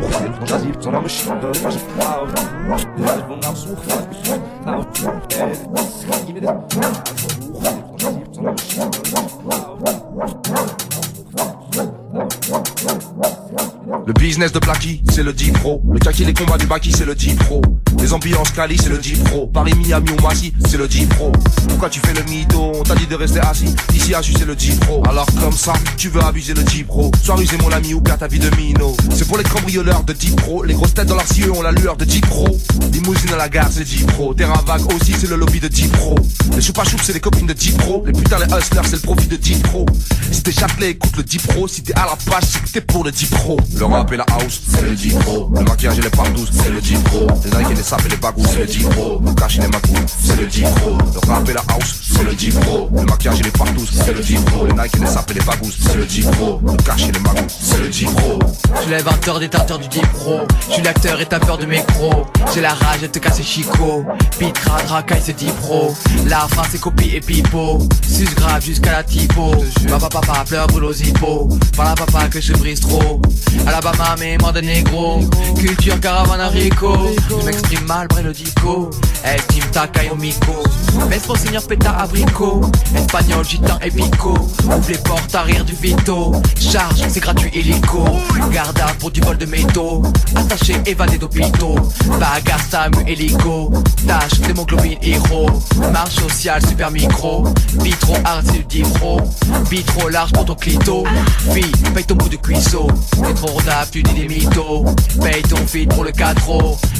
słuchać, bo nas co robisz, to masz prawo. Dać, bo nam słuchać, to słuchać. Słuchaj, bo nas co robisz, Le business de Blacky, c'est le G-Pro. Le kaki, les combats du Baki, c'est le G-Pro. Les ambiances Cali, c'est le G-Pro. Paris, Miami ou Massy, c'est le G-Pro. Pourquoi tu fais le mytho On t'a dit de rester assis. Ici, à c'est le G-Pro. Alors comme ça, tu veux abuser le G-Pro. Sois rusé mon ami ou bien ta vie de mino. C'est pour les cambrioleurs de G-Pro. Les grosses têtes dans leurs cieux ont la lueur de G-Pro. Limousine à la gare, c'est G-Pro. Terrain vague aussi, c'est le lobby de G-Pro. Les choupa choups, c'est les copines de G-Pro. Les putains, les hustlers, c'est le profit de G-Pro. Si t'es Châtelet, écoute le G-Pro. Si t'es à la page, c'est que t'es pour le G-Pro. Le rap la house, c'est le G-Pro. Le maquillage et les partous, c'est le G-Pro. Les Nike et les sapes et les bagous, c'est le G-Pro. Le les macous, c'est le G-Pro. La house, c'est le G-Pro. Le maquillage et les partous, c'est le G-Pro. Les Nike et les sapes et les bagous, c'est le G-Pro. Le les macous, c'est le G-Pro. Je suis l'inventeur des tarteurs du G-Pro. Je suis l'acteur et tapeur de micro. J'ai la rage de te casser Chico. Beat, rad, racaille, c'est G-Pro. La fin, c'est copie et pipo. Sus grave jusqu'à la typo. Papa, papa, pleure, brûle aux hippos. Par papa, que je brise trop. Alabama, mais moi négro. Culture, caravane, haricot. Je m'exprime mal, bref le dico. El team, au mico. Pour seigneur, péta, abricot. Espagnol, gitan et pico. Ouvre les portes à rire du vito. Charge, c'est gratuit, hélico. Garde à pour du vol de métaux. Attaché, évadé d'hôpitaux. Bagarre, Samu, hélico. Tâche, d'hémoglobine, héros. Marche sociale, super micro. Bitro, art, c'est du. Bitro large pour ton clito. Fille, paye ton bout de cuisseau. Rodable, tu dis des mythos. Paye ton feed pour le 4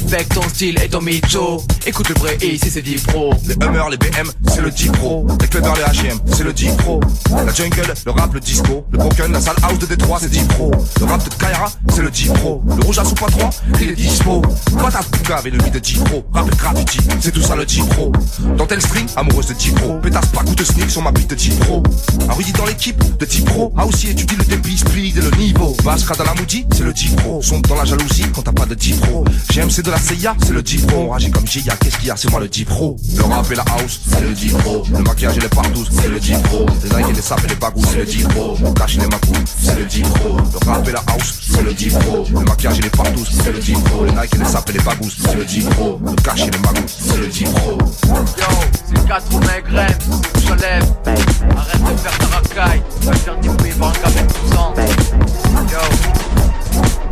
Fais ton style et ton mytho. Écoute le vrai ici c'est 10 pro. Les Hummer, les BM, c'est le G-Pro. Les Clever, les HM, c'est le G-Pro. La jungle, le rap, le disco. Le broken, la salle house de Détroit, c'est G-Pro. Le rap de Kaira, c'est le G-Pro. Le rouge à soupe à 3, il est dispo. Pas ta pouga avec le beat de G-Pro. Rap gratuit, c'est tout ça le G-Pro. Dans tel string, amoureuse de G-Pro. Pétasse pas, coup de sneak sur ma beat de G-Pro. Un rudy dans l'équipe de G-Pro. A aussi étudié le débit, speed et le niveau. Vasca dans la Moody, c'est le G-Pro. Sombre dans la jalousie quand t'as pas de G-Pro. GMC de la CIA, c'est le G-Pro. Enragé comme Gia, qu'est-ce qu'il y a, c'est moi le G-Pro. Le rap et la house, c'est le G-Pro. Le maquillage et les partous, c'est le G-Pro. Les Nike et les sapes et les bagous, c'est le G-Pro. Le cash et les macous, c'est le G-Pro. Le rap et la house, c'est le G-Pro. Le maquillage et les partous, c'est le G-Pro. Les Nike et les sapes et les bagous, c'est le G-Pro. Le cash et les magous, c'est le G-Pro. Yo, c'est 80 grammes, je lève. Arrête de faire ta racaille. Va faire voir un café de 12 ans. Yo. Right,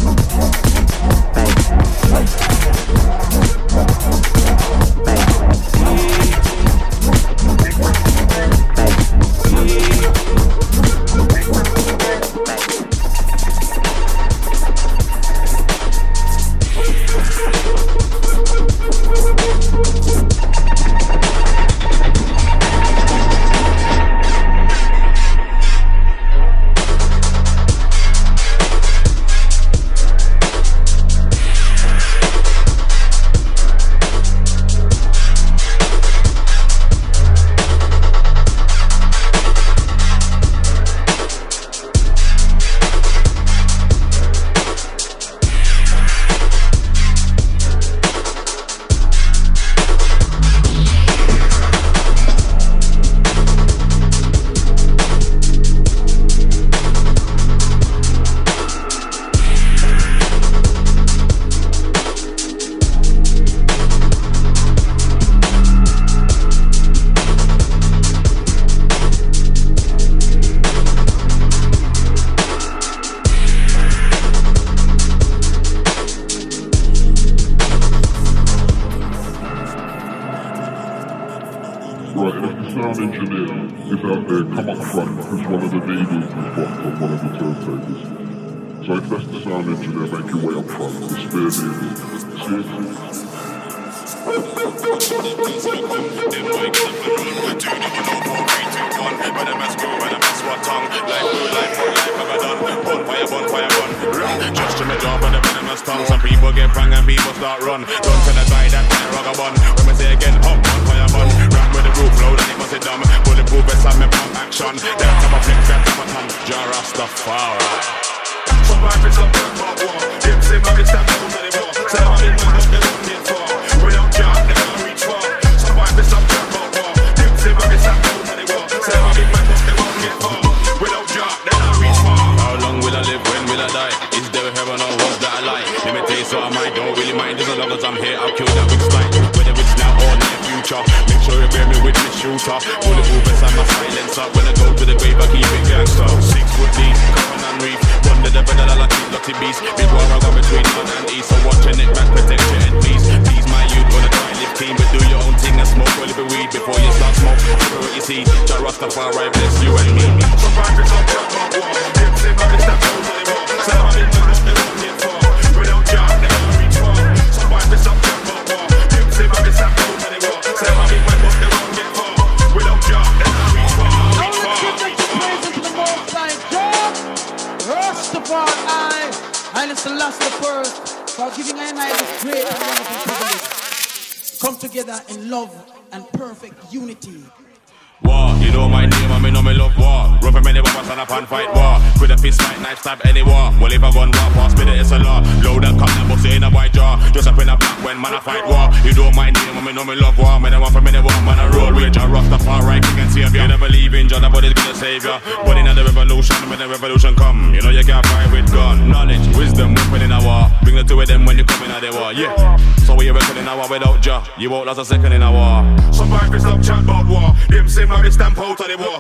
You won't last a second in a war. Some vipers up chat about war. Them same like they stamp out of the war.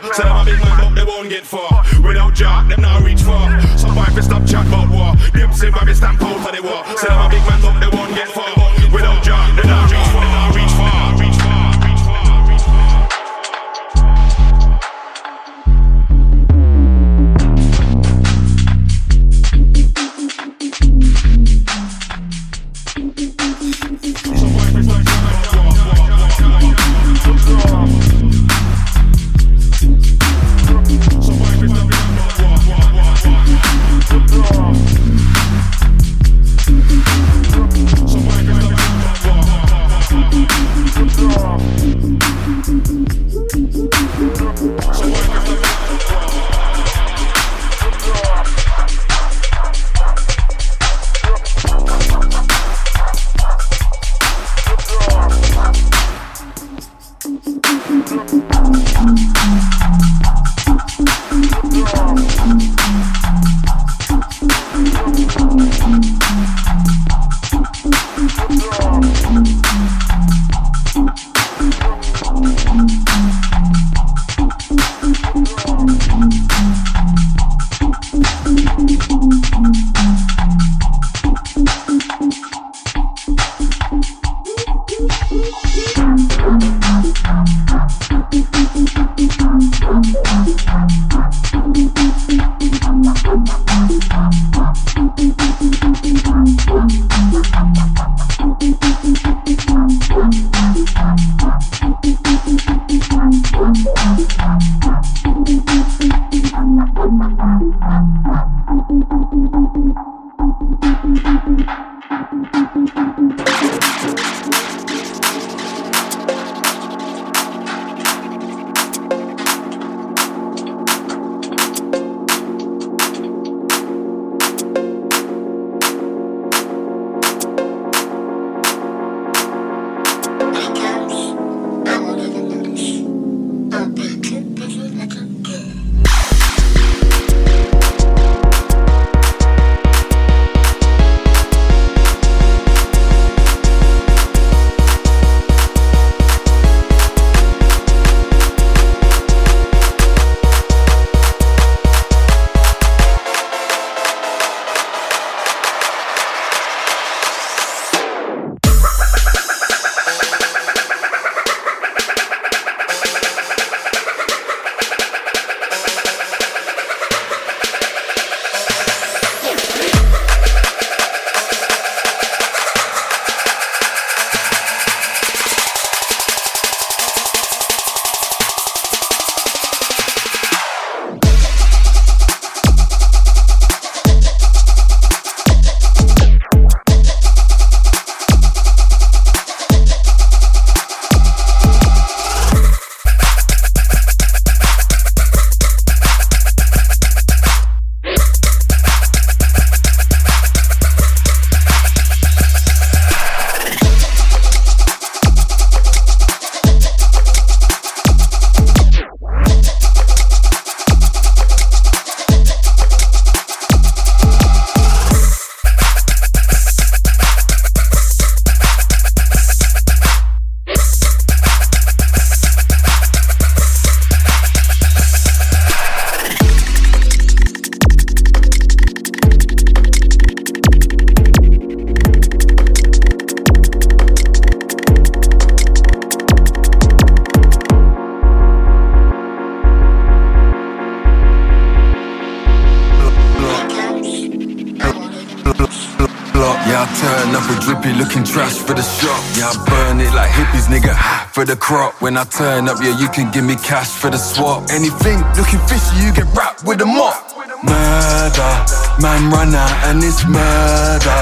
Crop. When I turn up, yeah, you can give me cash for the swap. Anything looking fishy, you get wrapped with a mop. Murder, man run out and it's murder.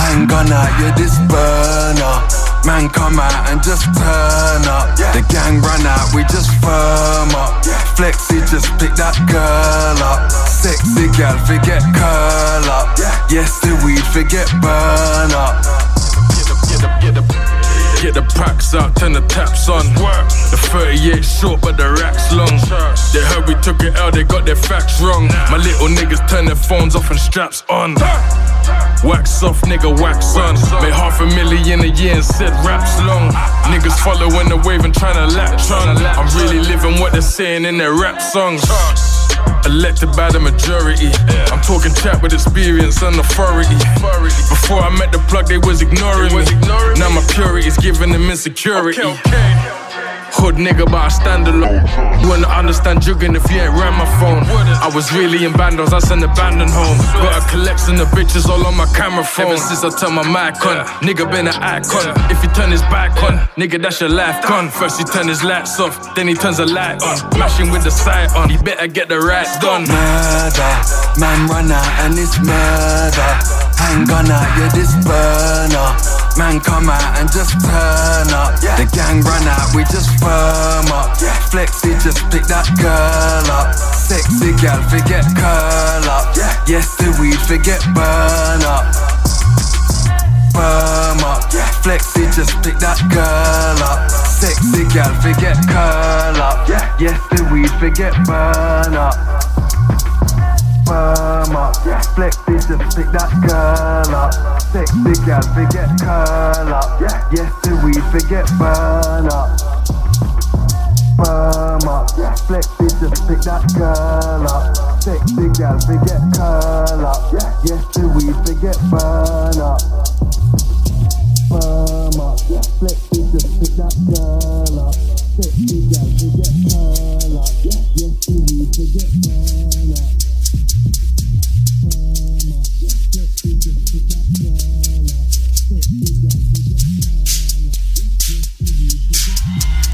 Hang gun out, yeah, this burner. Man come out and just turn up. The gang run out, we just firm up. Flexi just pick that girl up. Sexy gal, forget curl up. Yes, the weed, forget burn up. Get the, get the, get the. Get the packs out, turn the taps on. The 38 short, but the rack's long. They heard we took it out, they got their facts wrong. My little niggas turn their phones off and straps on. Wax off, nigga, wax on. Made half a million a year and said raps long. Niggas following the wave and trying to latch on. I'm really living what they're saying in their rap songs. Elected by the majority. I'm talking chat with experience and authority. Before I met the plug, they was ignoring me. Now my purity's giving them insecurity. Hood nigga, but I stand alone. You wanna understand jugging if you ain't ran my phone. I was really in bandos, I sent the abandoned home. Got a collection of bitches all on my camera phone. Ever since I turned my mic on, nigga been an icon. If he turn his back on, nigga, that's your life gone. First he turn his lights off, then he turns the light on. Mashing with the sight on, he better get the right done. Murder, man run out and it's murder. Hang gun out, yeah, this burner. Man come out and just turn up. The gang run out, we just firm up. Yeah. Flexy, just pick that girl up. Sexy gal, forget curl up. Yes, the weed, forget burn up. Firm up. Flexi just pick that girl up. Sexy gal, forget curl up. Yes, the weed, forget burn up firm up. Flexi just pick that girl up. Sexy gal, forget curl up. Yes, the weed, forget burn up. Firm up. Flexi just pick that girl up. Sexy gal, forget curl up. Yes, the weed, forget burn up firm up. Let me just that girl up. Take to get pearl. Yes, you to get pearl up. Firm up. Let me just that girl up. Take to get pearl. Yes, you to get.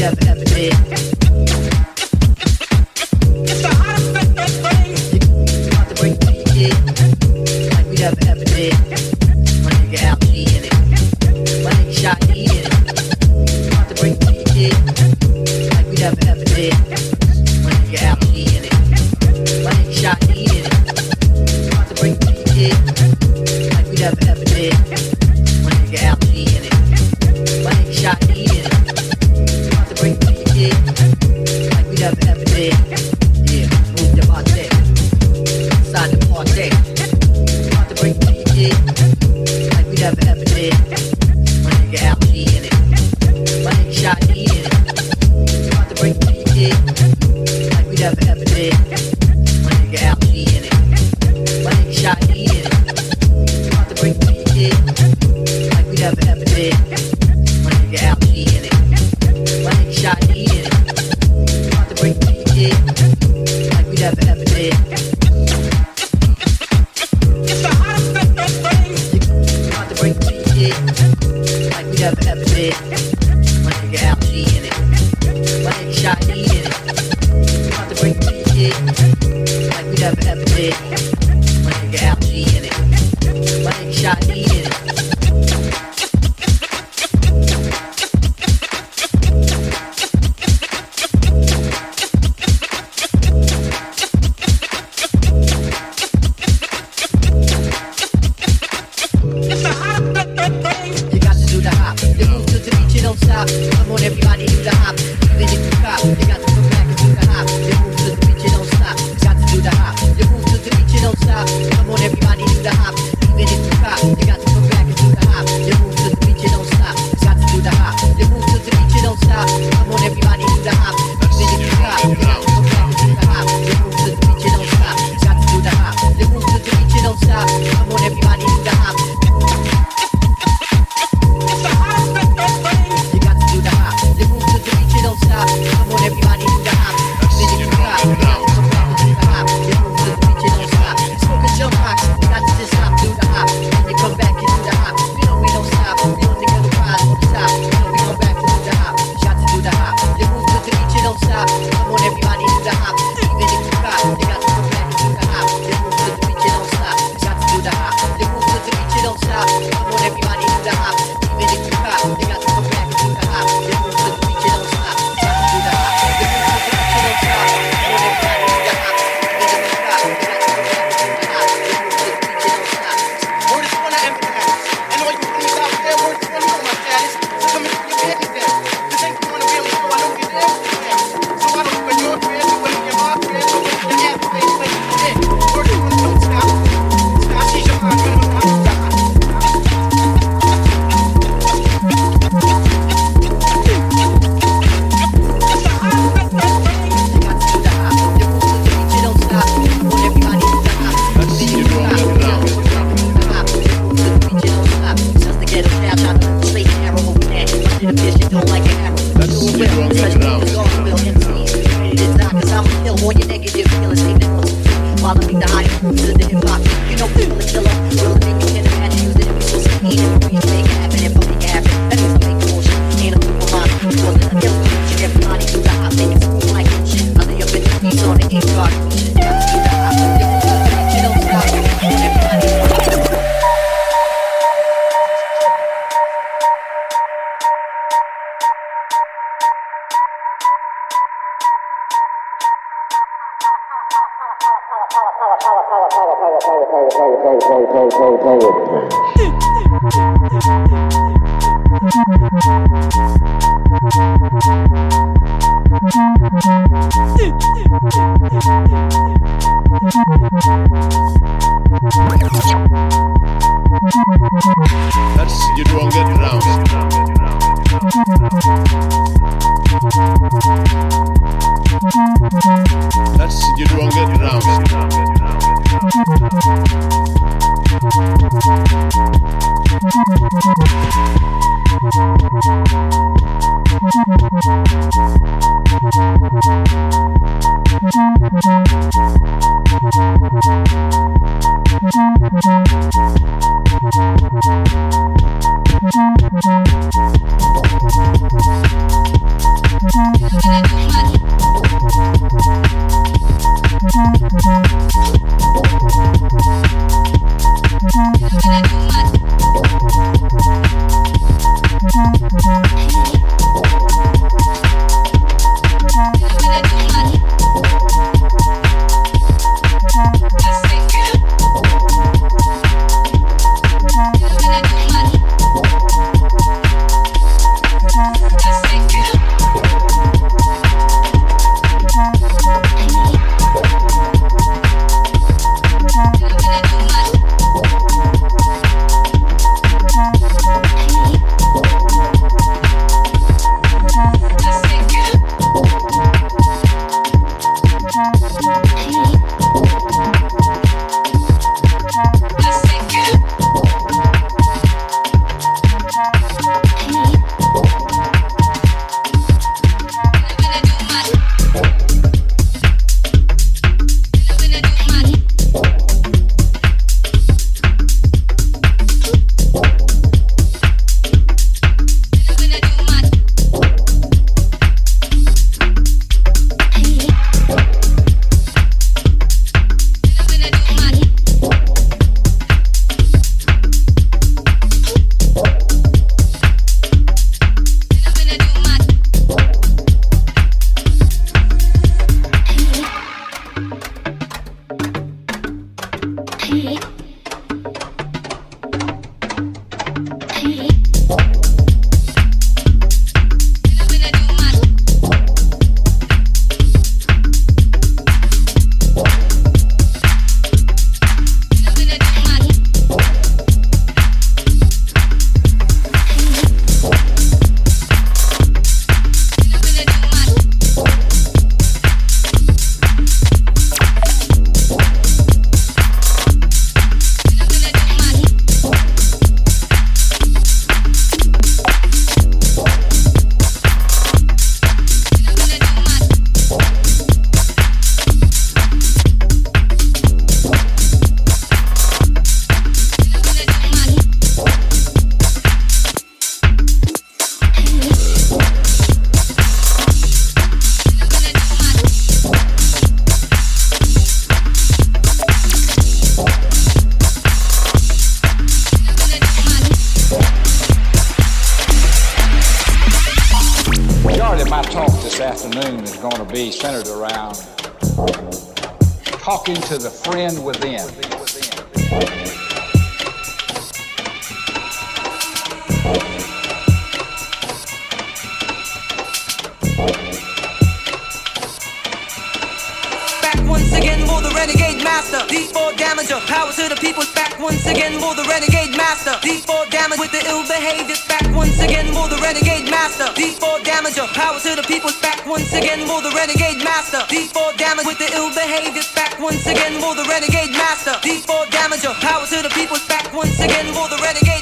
Thank talking to the friend within. Back once again for the renegade master. D4 damager, power to the people. Back once again for the renegade master. D4 damage with the ill behavior. Back once again for the renegade master. D4 damage. power to the people. Back once again for the renegade master. D4 damage with the ill behaviors Back once again for the renegade master. D4 damager. Power to the people's back once again for the renegade.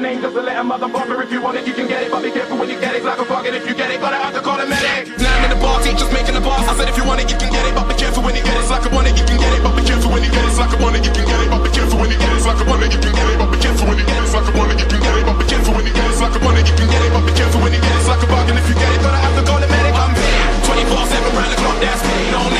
Name just to let a motherfucker. If you want it, you can get it, but be careful when you get it. Like a if you get it, gotta have to call a medic. Now I'm in the bar, teachers making the boss. I said if you want it, you can get it, but be careful when you get it. It's like a you can get it, but be careful when you get it. Like a you can get it, but be careful when you get it. Like a you can get it, but be careful when you get it. Like a you can get it, but be careful when you get it. Like a you can get it, but be careful when you get it. Like a bargain if you get it, gotta have to call a medic. I'm paid 24/7 round the clock. That's me. No name,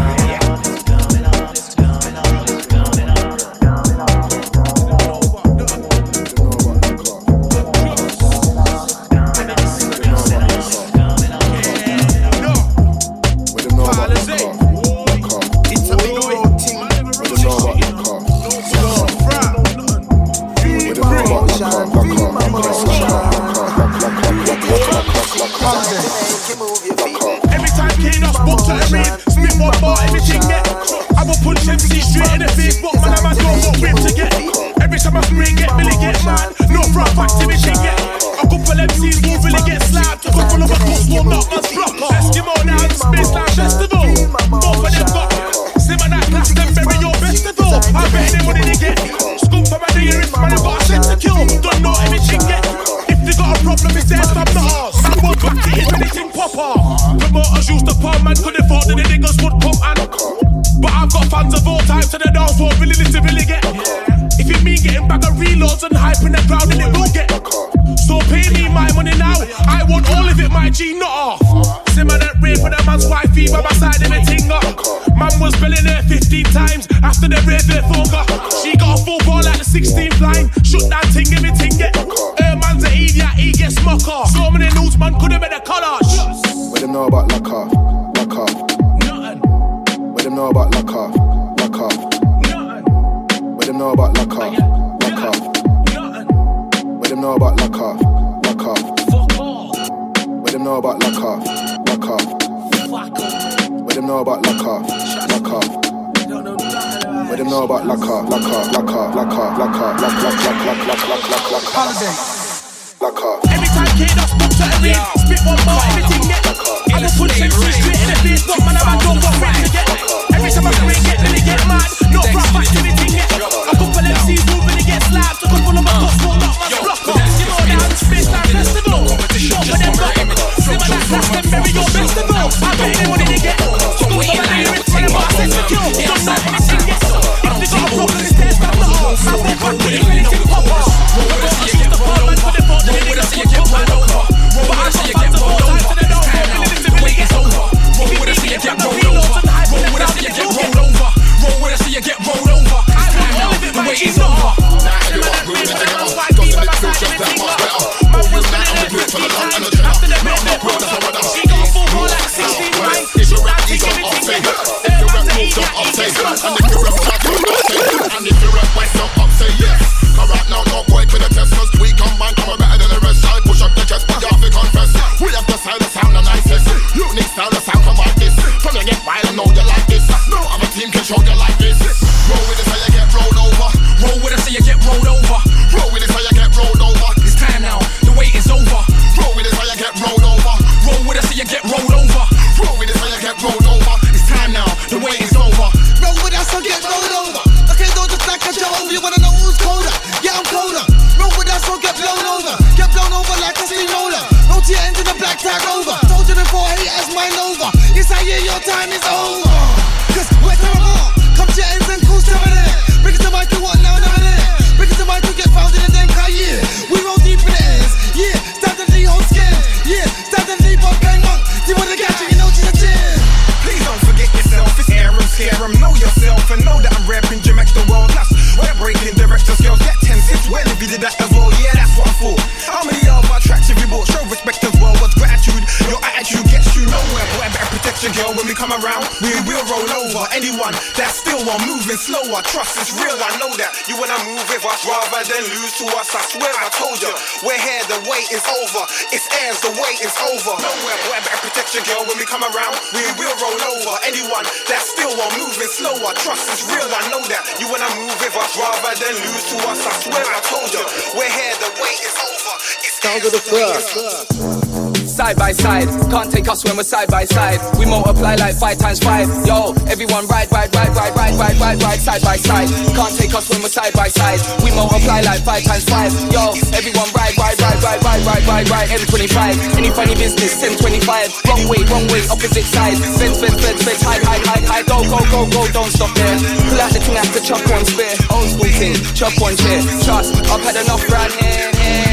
The first. Side by side, can't take us when we're side by side. We multiply like five times five. Yo, everyone ride, ride, ride, ride, ride, ride, ride, ride, side by side. Can't take us when we're side by side. We multiply like five times five. Yo, everyone ride, ride, ride, ride, ride, ride, ride, ride. M25. Any funny business, 1025. Wrong way, wrong way, opposite side. Fence, fence, fence, fence, hide, hide, hide, hide. Go, go, go, go, don't stop there. Pull out the thing after chop one spear. Old school thing, chop one chair. Trust, I've had enough round here.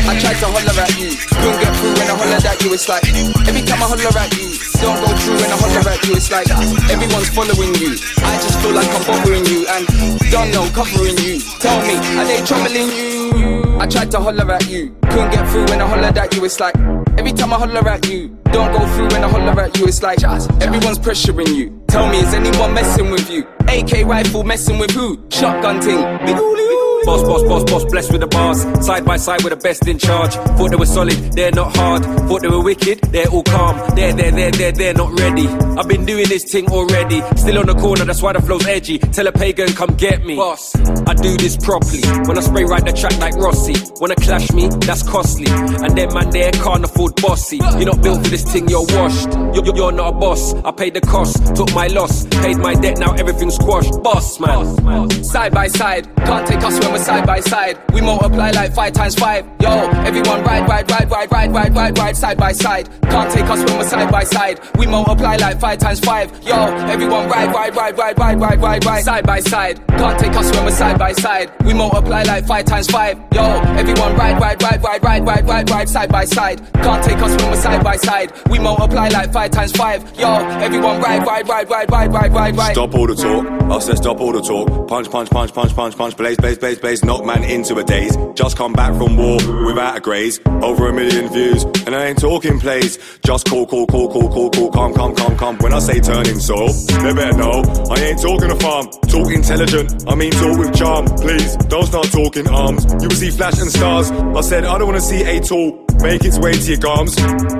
I tried to holler at you, couldn't get through when I hollered at you. It's like every time I holler at you, don't go through when I holler at you. It's like everyone's following you. I just feel like I'm bothering you and don't know covering you. Tell me, are they troubling you? I tried to holler at you, couldn't get through when I hollered at you. It's like every time I holler at you, don't go through when I holler at you. It's like everyone's pressuring you. Tell me, is anyone messing with you? AK rifle messing with who? Shotgun ting. Boss, boss, boss, boss, blessed with the bars. Side by side with the best in charge. Thought they were solid, they're not hard. Thought they were wicked, they're all calm. They're, they're, they're, they're, they're not ready. I've been doing this thing already. Still on the corner, that's why the flow's edgy. Tell a pagan, come get me. Boss, I do this properly. When I spray right the track like Rossi. Wanna clash me, that's costly. And then man, there can't afford bossy. You're not built for this thing, you're washed. You're, you're- you're not a boss. I paid the cost, took my loss. Paid my debt, now everything's squashed. Boss, man. Side by side, can't take us when we're side by side. We multiply like five times five. Yo, everyone ride, ride, ride, ride, ride, ride, ride, ride, side by side. Can't take us when we're side by side. We multiply like five times five. Yo, everyone ride, ride, ride, ride, ride, ride, ride, ride, side by side. Can't take us when we're side by side. We multiply like five times five. Yo, everyone ride, ride, ride, ride, ride, ride, ride, ride, side by side. Can't take us when we're side by side. We multiply like five times five. Yo, everyone ride, ride, ride, ride, ride, ride, ride, ride. Stop all the talk. I said stop all the talk. Punch, punch, punch, punch, punch, punch. Blaze, blaze, blaze, blaze. Knock man into a daze. Just come back from war without a graze. Over a million views. And I ain't talking plays. Just call, call, call, call, call, call. Come, come, come, come. When I say turning soul, they better know. I ain't talking a farm. Talk intelligent. I mean talk with charm. Please, don't start talking arms. You will see flash and stars. I said I don't wanna see a tool. Make its way to your gums.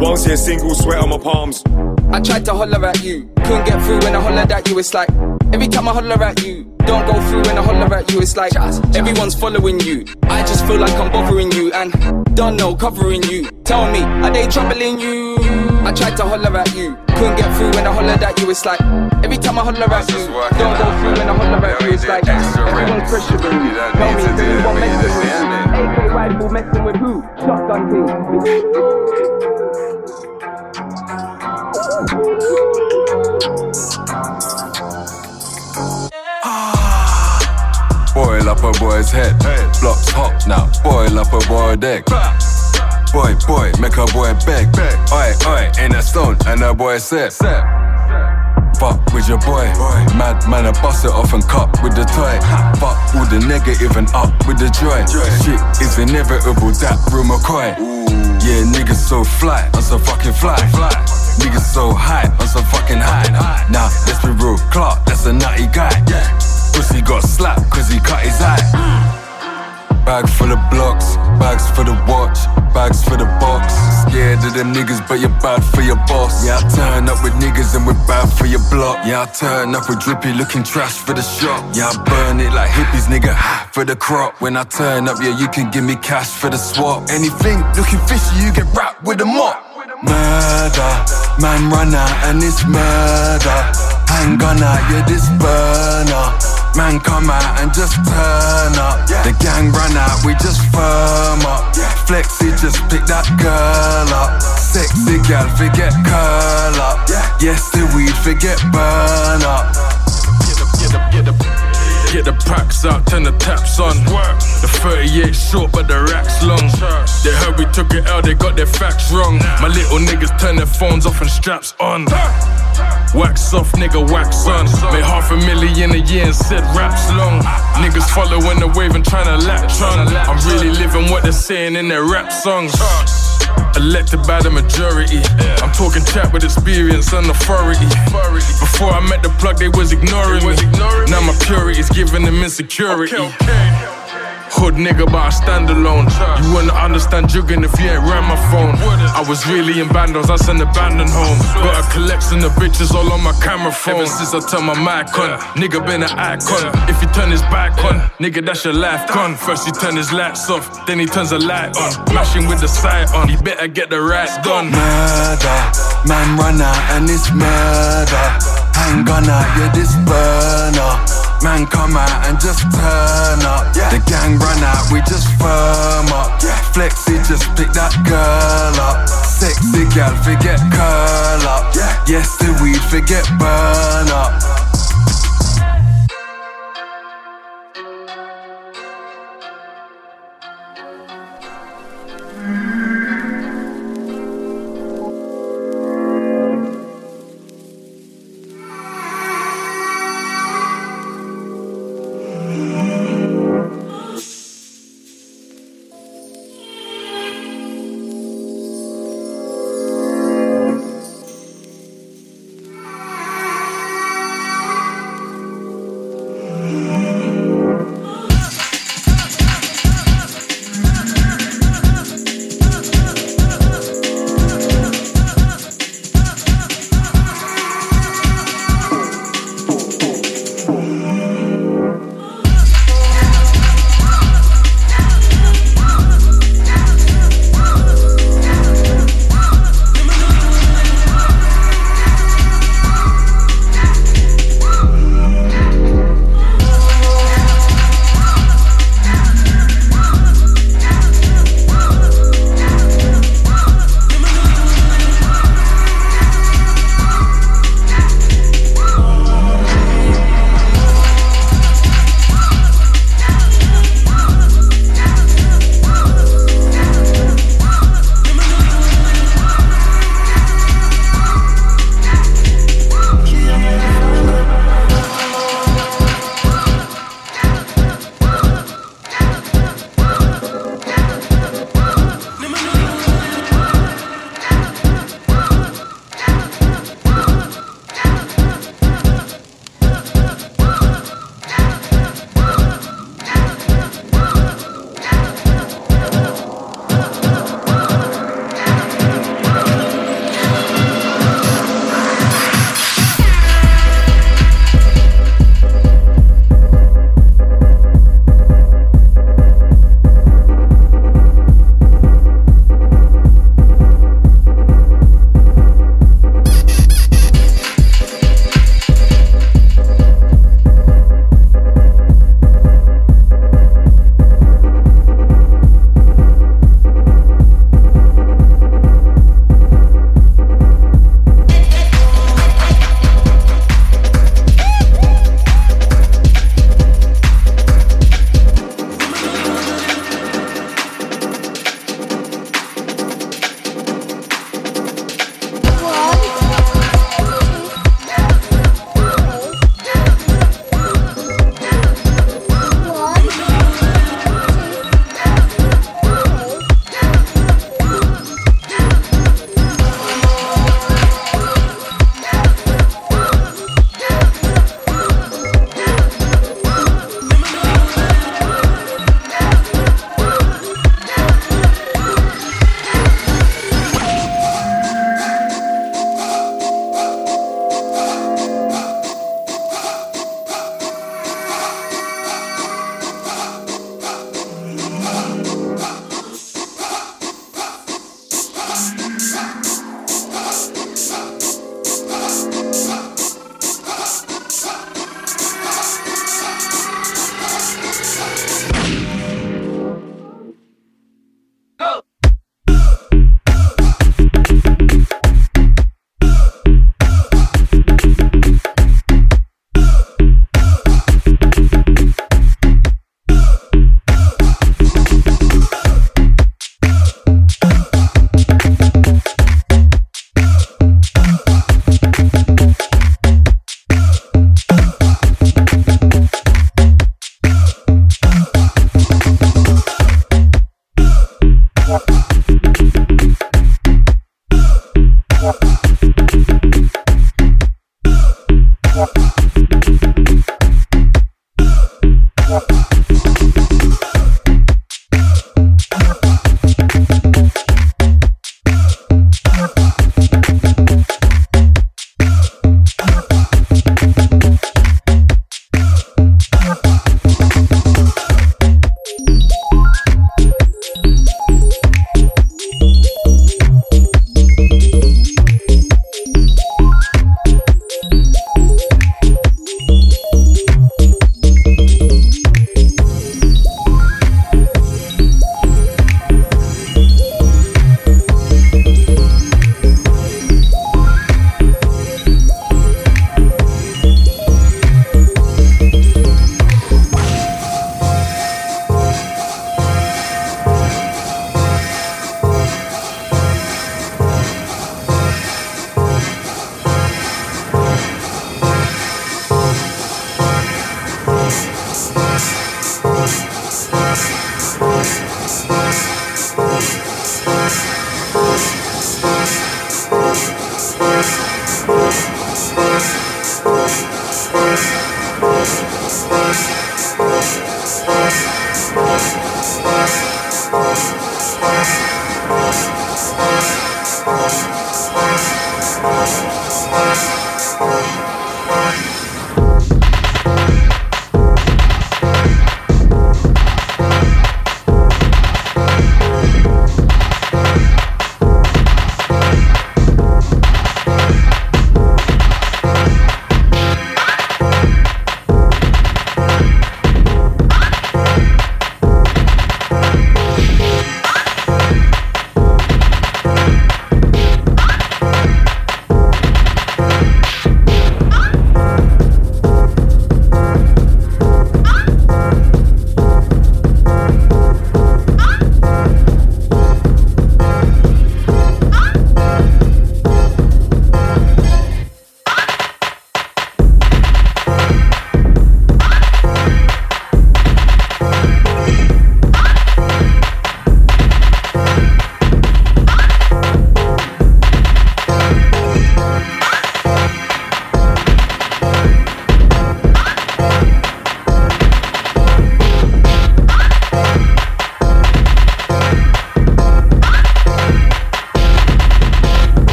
Won't see a single sweat on my palms. I tried to holler at you, couldn't get through when I hollered at you. It's like every time I holler at you, don't go through when I holler at you. It's like everyone's following you. I just feel like I'm bothering you and don't know covering you. Tell me, are they troubling you? I tried to holler at you, couldn't get through when I hollered at you. It's like every time I holler at you, don't go through when I holler at you. It's like everyone's pressuring you. Tell me, is anyone messing with you? AK rifle messing with who? Shotgun Boil up a boy's head. Blocks hot now. Boil up a boy deck. Boy, boy, make a boy beg. Oi, oi, ain't a stone, and a boy said. Fuck with your boy. Mad man, I bust it off and cut with the toy. Fuck all the negative and up with the joy. Shit is inevitable, that room McCoy. Yeah, niggas so fly, I'm so fucking fly. Niggas so high, I'm so fucking high. Now, let's be real, Clark, that's a nutty guy. Pussy got slapped cause he cut his eye. Bag full of blocks, bags for the watch, bags for the box. Scared of them niggas, but you're bad for your boss. Yeah, I turn up with niggas and we're bad for your block. Yeah, I turn up with drippy looking trash for the shop. Yeah, I burn it like hippies, nigga, for the crop. When I turn up, yeah, you can give me cash for the swap. Anything looking fishy, you get wrapped with a mop. Murder, man run out and it's murder. Hang gun out, yeah, this burner. Man come out and just turn up. Yeah. The gang run out, we just firm up. Flexi just pick that girl up. Sexy gal forget curl up. Yes, the weed forget burn up. Get the, get the, get the. Get the packs out, turn the taps on. The 38 short, but the racks long. They heard we took it out, they got their facts wrong. My little niggas turn their phones off and straps on. Wax off, nigga, wax on. Made half a million a year and said raps long. Niggas following the wave and trying to latch on. I'm really living what they're saying in their rap songs. Elected by the majority. I'm talking chat with experience and authority. Before I met the plug, they was ignoring me. Now my purity's giving them insecurity. Hood nigga, but I stand alone. You wouldn't understand jugging if you ain't ran my phone. I was really in bandos, I sent abandoned home. Got a collection of bitches all on my camera phone. Ever since I turned my mic on, nigga been an icon. If he turn his back on, nigga, that's your life gone. First he turn his lights off, then he turns the light on. Mashing with the sight on, he better get the right done. Murder, man run out and it's murder. Hang out, yeah, this burner. Man come out and just turn up. Yeah. The gang run out, we just firm up. Yeah. Flexy, just pick that girl up. Sexy gal, forget curl up. Yes, the weed, forget burn up.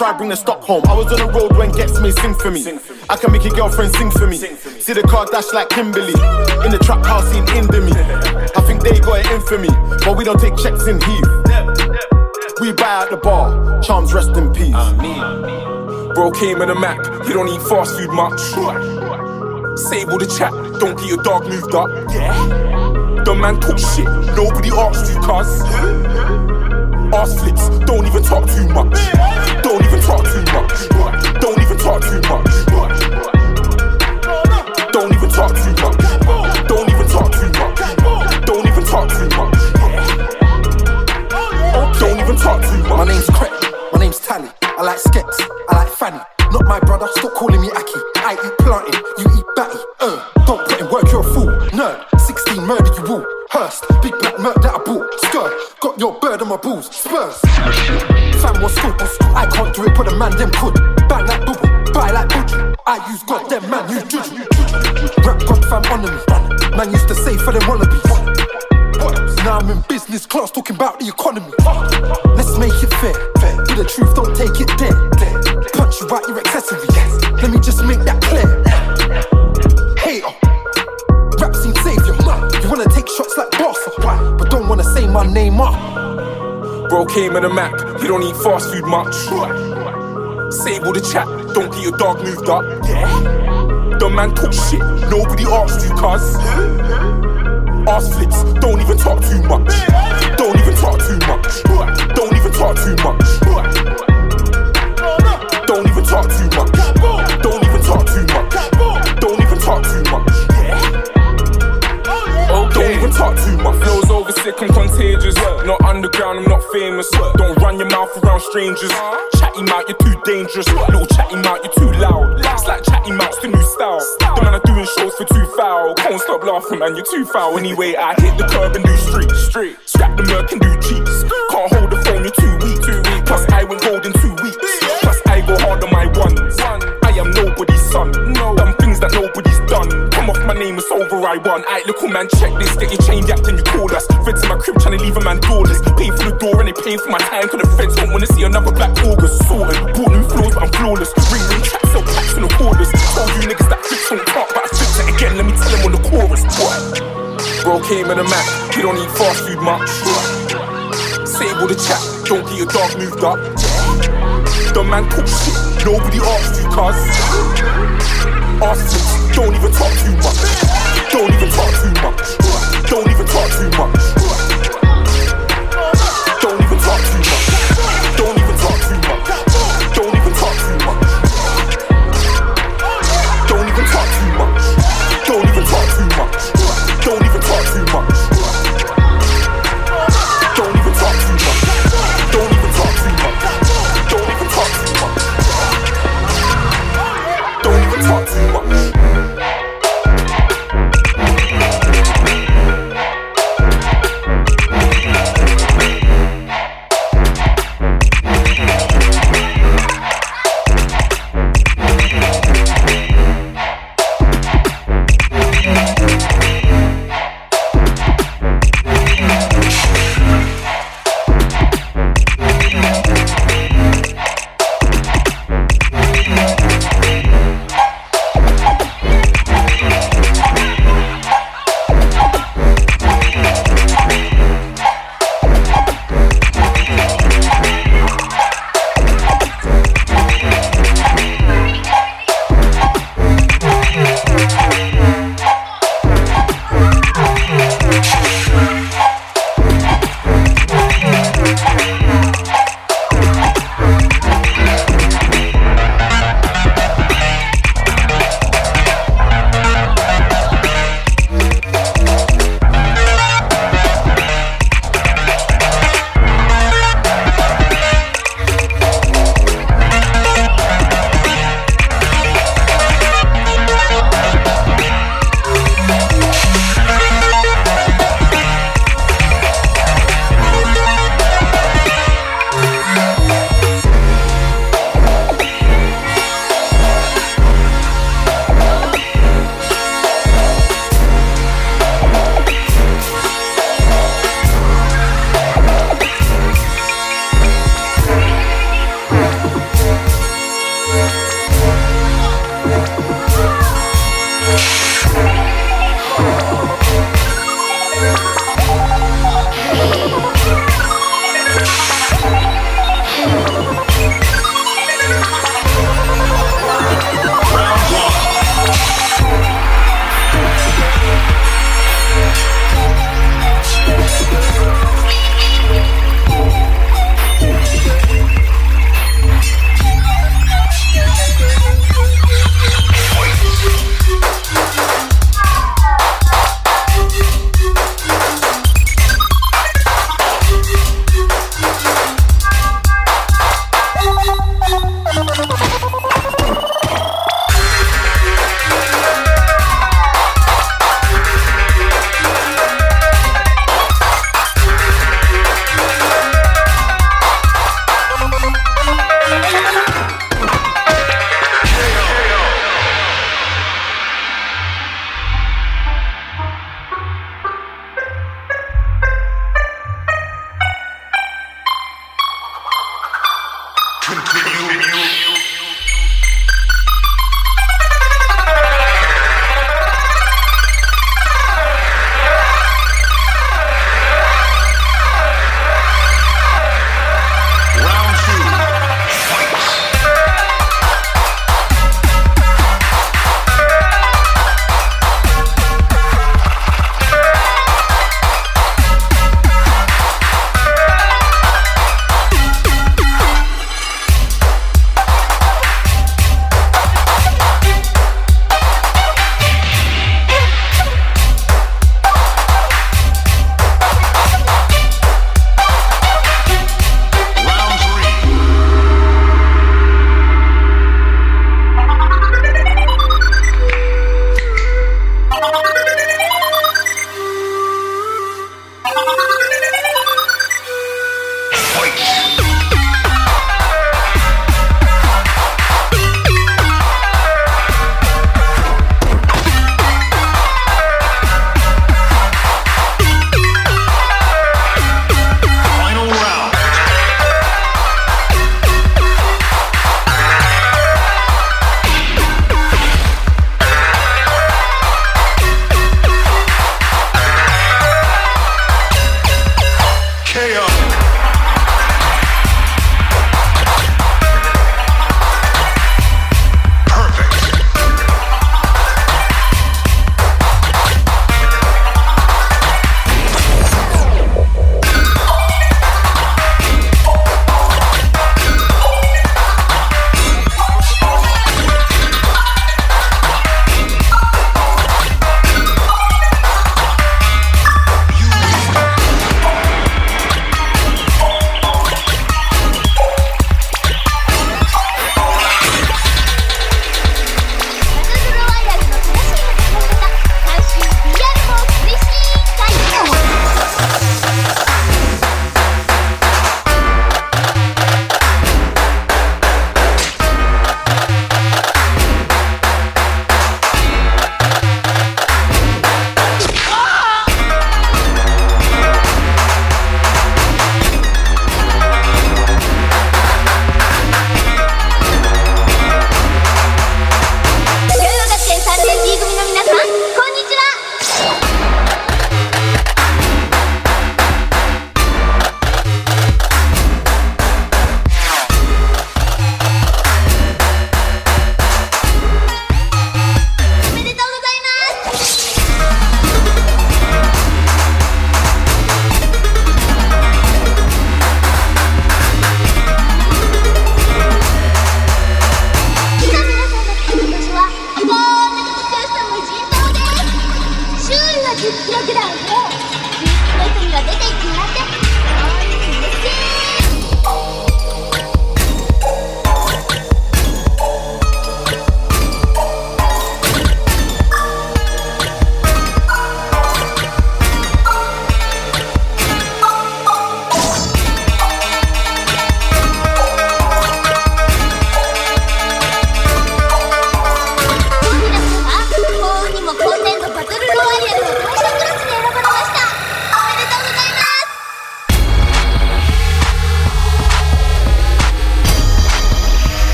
Try bring the stock home. I was on the road when Gets Me sing for me. I can make your girlfriend sing for me. See the car dash like Kimberly. In the trap house in Indomie. I think they got it in for me, but we don't take checks in Heath. We buy at the bar. Charms rest in peace. Bro came in a Mac, he don't eat fast food much. Save all the chat, don't get your dog moved up. The man talk shit, nobody asked you, cuz. Ass flips, don't even talk too much much. Don't even talk too much. The economy. Let's make it fair. Do the truth, don't take it there. Punch you out your accessories. Let me just make that clear. Hater, rap scene savior. You wanna take shots like Barca, but don't wanna say my name up. Bro came in a Mac, he don't eat fast food much. Save all the chat, don't get your dog moved up. The man talk shit, nobody asked you, cuz. Ass flips, don't even talk too much. Strangers. Chatty mouth, you're too dangerous. Little chatty mouth, you're too loud. It's like chatty mouth's the new style. The man are doing shows for too foul. Can't stop laughing, man, you're too foul. Anyway, I hit the curb and do street. Street. Scrap the merc and do cheats. Can't hold the phone, you're too weak. Too weak. Plus, I went gold in two weeks. Plus, I go hard on my ones. I am nobody's son. Done things that nobody's done. I won. Aight, little man, check this. Get your chain yapped and you call us. Feds in my crib trying to leave a man doorless. Pay for the door and they paying for my time. Cause the feds don't wanna see another black August. Sorted. Bought new floors, but I'm flawless. Ring ring tracks, sell packs in the quarters. Told you niggas that fix don't but I fix it again. Let me tell them on the chorus. Boy. Bro came in a Mac, he don't eat fast food much. All the chat, don't get your dog moved up. The man talk shit, nobody asked you, cuz. Ask don't even talk too much. Don't even talk too much. Don't even talk too much.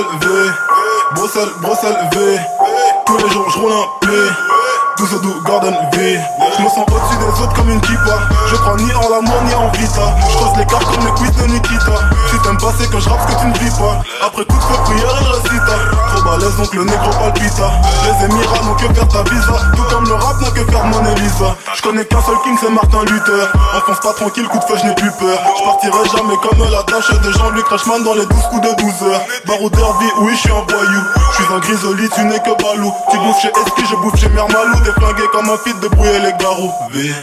levé, brosse à levé. Tous les jours je roule un P, 12 doux Garden V. Je me sens au-dessus des autres comme une kippa. Je prends ni en l'amour ni en vita. Je creuse les cartes comme les quiz de Nikita. Si t'aimes pas, c'est que je rappe que tu ne vis pas. Après coup de prière et récita. Trop balèze donc le négro palpita. Les émirats n'ont que faire ta visa. Tout comme le rap n'a que faire mon Elisa. Je connais qu'un seul king, c'est Martin Luther. Enfonce pas tranquille, coup de feu, je n'ai plus peur. Je partirai jamais comme la tâche de Jean-Luc Crashman dans les 12 coups de 12 heures. Barreau derby, oui, je suis un voyou. Je suis un grisoli, tu n'es que balou. Tu bouffes chez Espi, je bouffe chez Mermalou. T'es flingué comme un fit débrouiller les garous. V,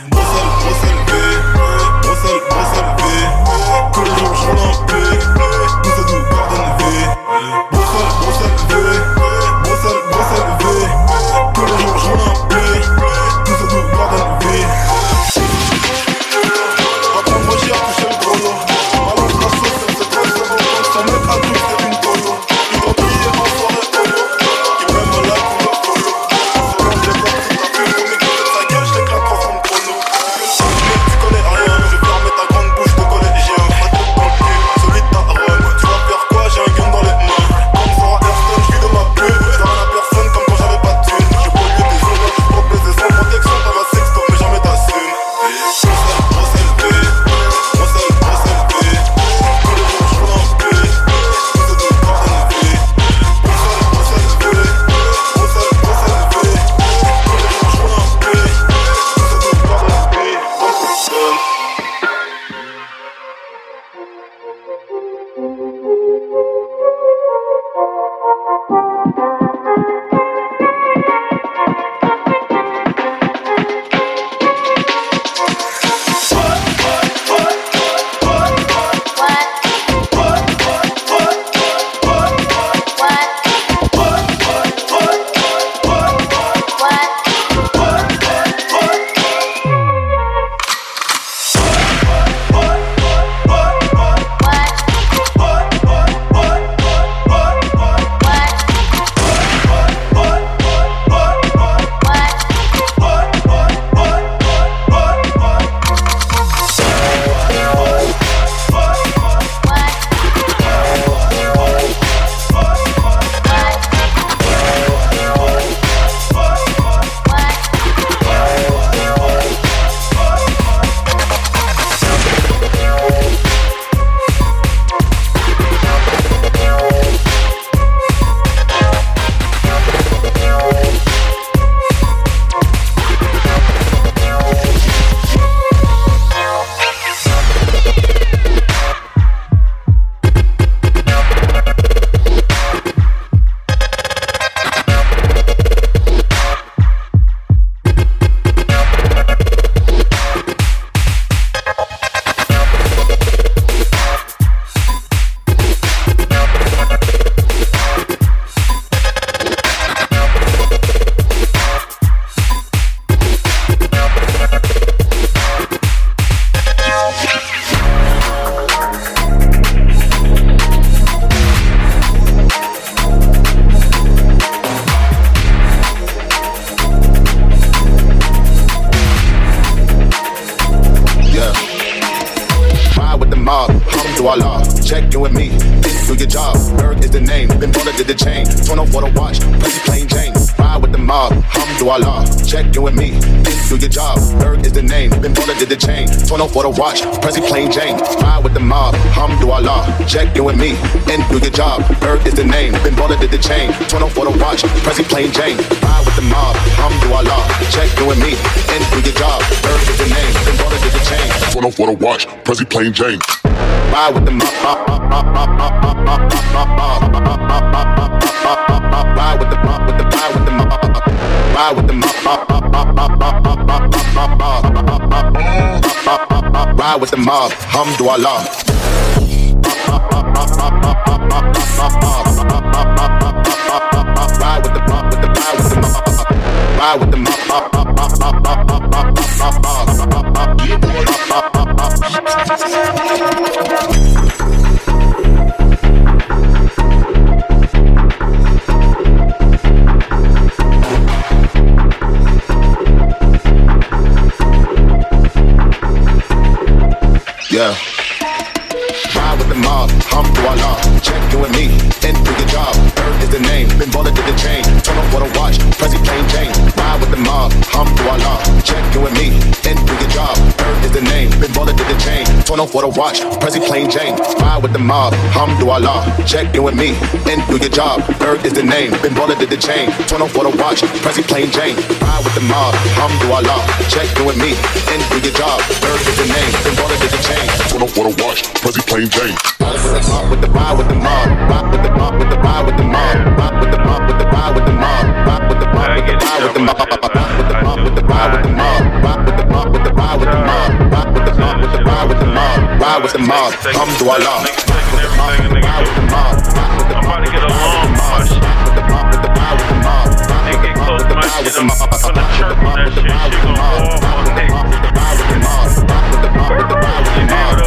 watch, press plain Jane. Ride with the mob, Alhamdulillah. Check in with me. And do your job, Berg is the name. Been bullet did the chain. Turn off for the watch, press plain Jane. Ride with the mob, Alhamdulillah. Check in with me. And do your job, Berg is the name. Been bullet did the chain. Turn off for the watch, press plain Jane. Ride with the mob. Ride with the mob, with the ride with the mob. Ride with the mob. Ride with the mob. Ride with the mob, hum do Allah. Ride with the mob, ride with the mob. Ride with the Yeah. Ride with the mob, alhamdulillah. Check you and me, and do your job. Earth is the name, been baller to the chain. Turn off what I watch, Prezi plain Jane. Ride with the mob, alhamdulillah. Check you and me, and do your job. Is the name, been baller to the chain. Turn off what I watch, Prezi plain Jane. Ride with the mob, alhamdulillah. Check you with me, and do your job. Earth is the name, been baller to the chain. Turn off what I watch, Prezi plain Jane. Ride with the mob, alhamdulillah. Check you with me, and do your job. Earth is the name, been baller to the chain. Turn off what I watch, Prezi plain Jane. Ride with the mob, with the ride with the mob. Rock with the mob, with the ride with the mob. Rock with the mob, with the ride with the mob. Rock with the mob, with the ride with the mob. Rock with the mob, with the ride with the mob. Rock with the mob, with the ride with the mob. Rock with the mob, with the ride with the mob. Ride with the mob, alhamdulillah. Rock with the mob, with the ride with the mob. Rock with the the ride with the mob. Rock with the the ride with the mob. Rock with the with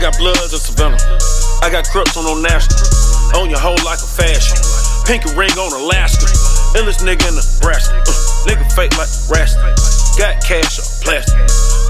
got bloods in Savannah. I got crips on national. On your whole like a fashion. Pinky ring on Alaska. Illest nigga in Nebraska. Uh. Nigga fake like Rasta. Got cash or plastic.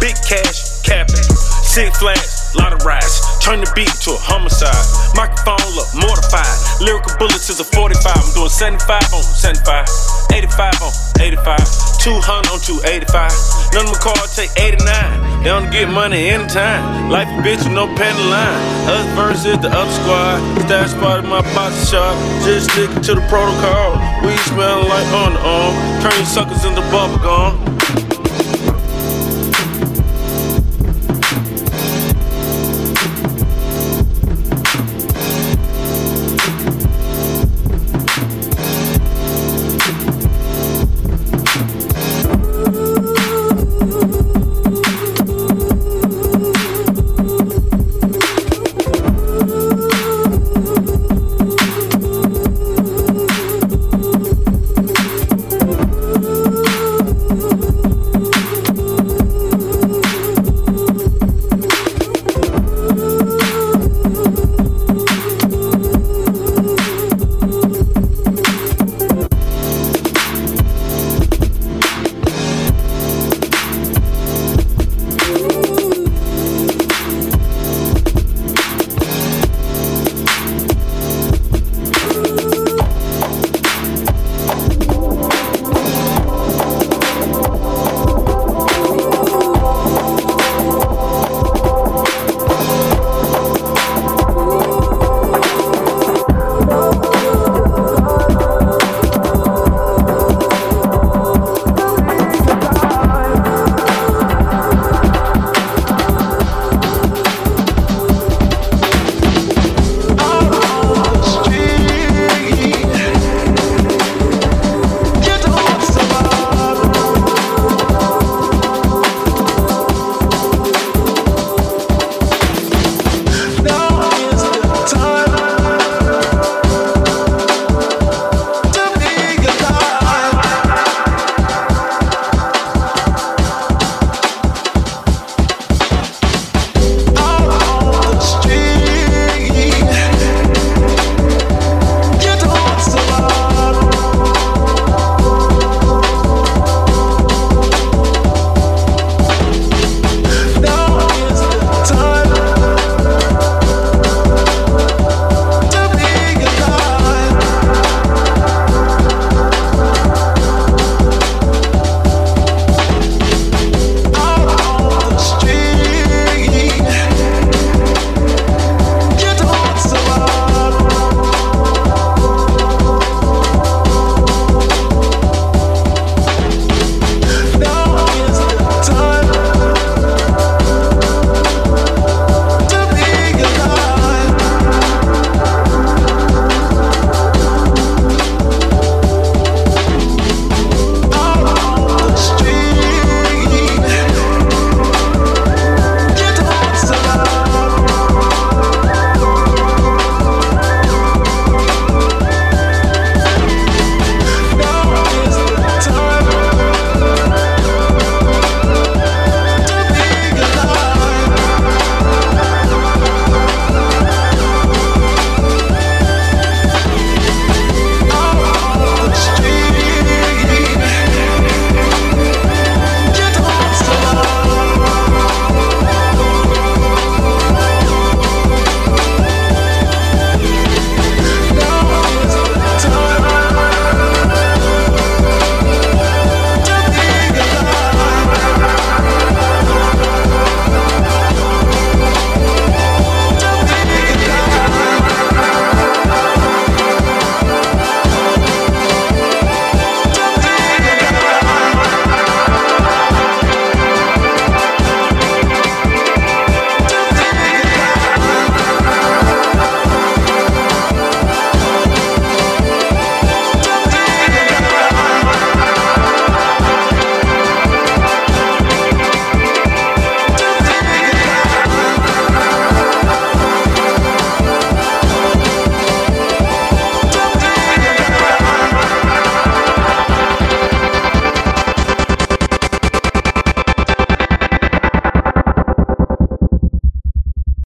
Big cash, capping. Six flags, lot of rides. Turn the beat to a homicide. Microphone look mortified. Lyrical bullets is a 45. I'm doing 75 on 75. 85 on 85. 200 on 285. None of my cars take 89. They don't get money anytime. Life a bitch with no pen line. Us versus the other squad. Stash spot in my box shop. Just sticking to the protocol. We smelling like on the arm. Turn suckers into bubble gum.